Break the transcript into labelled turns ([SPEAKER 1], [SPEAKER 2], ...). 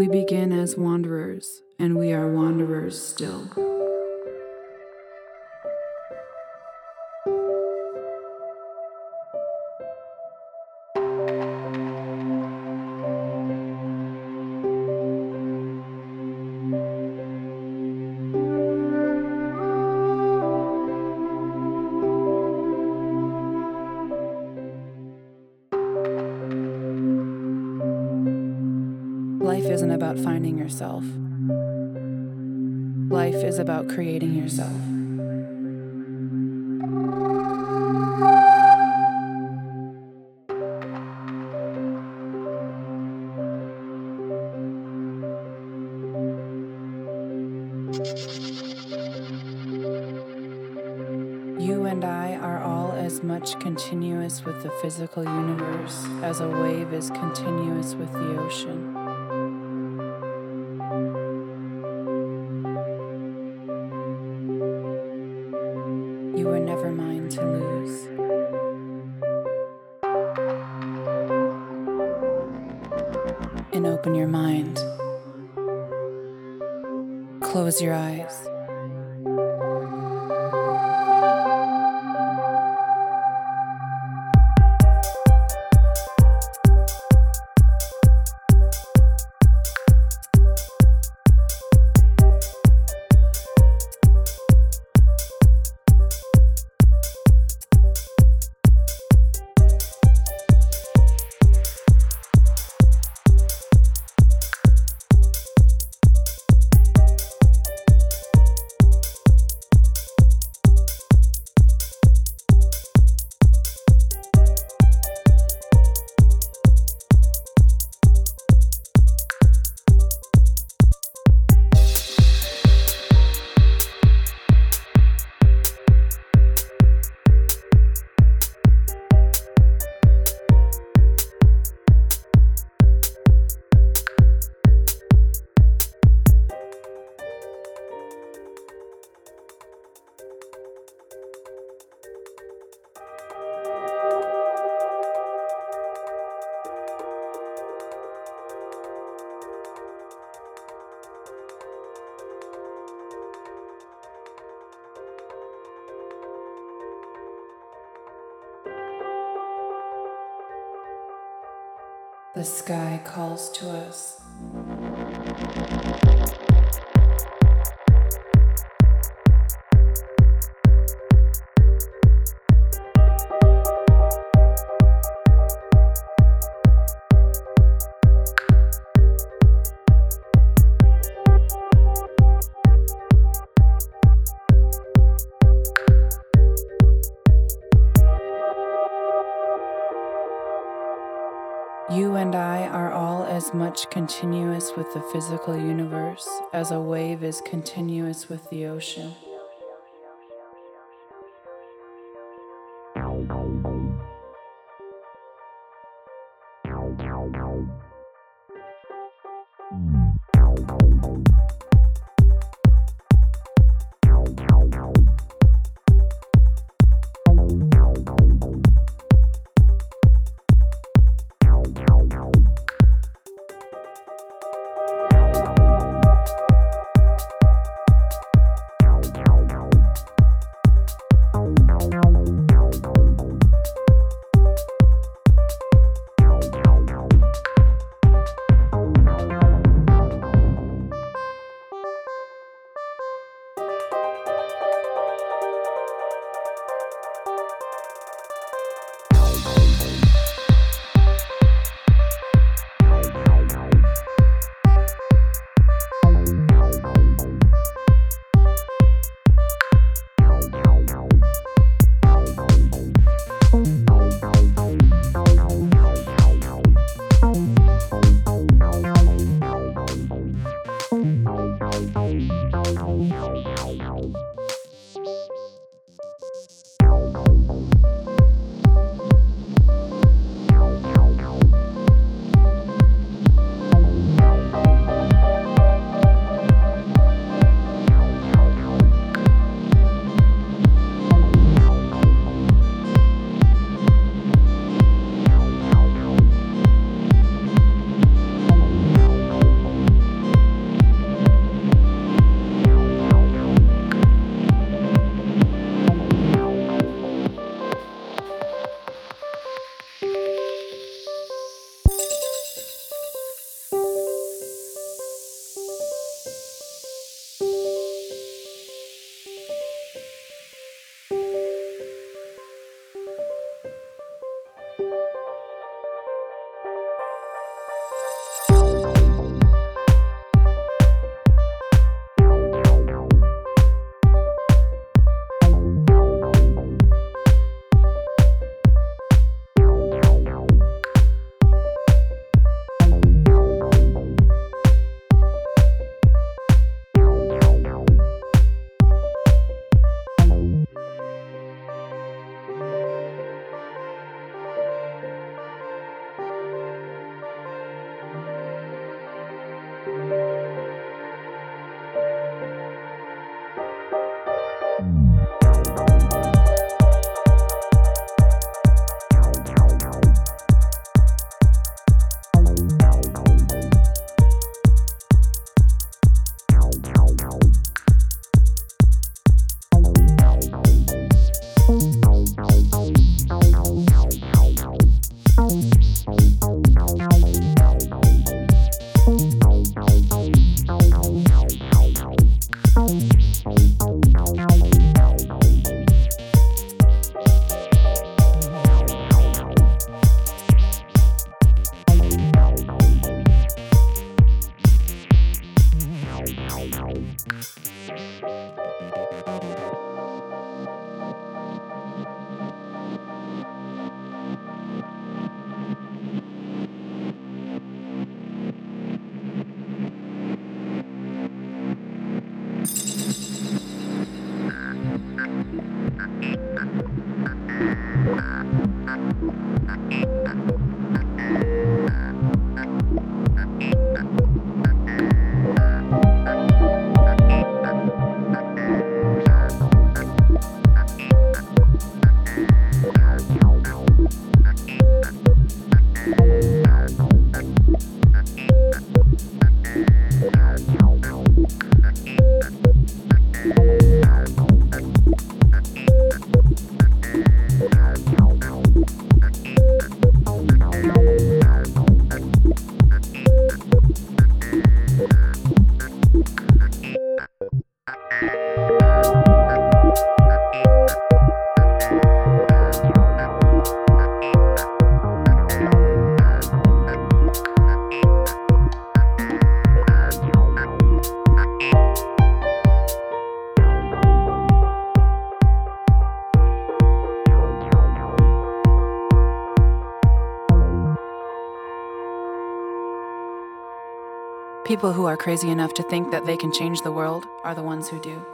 [SPEAKER 1] We begin as wanderers, and we are wanderers still. About finding yourself. Life is about creating yourself. You and I are all as much continuous with the physical universe as a wave is continuous with the ocean. You were never mine to lose. And open your mind. Close your eyes. The sky calls to us. Much continuous with the physical universe as a wave is continuous with the ocean. People who are crazy enough to think that they can change the world are the ones who do.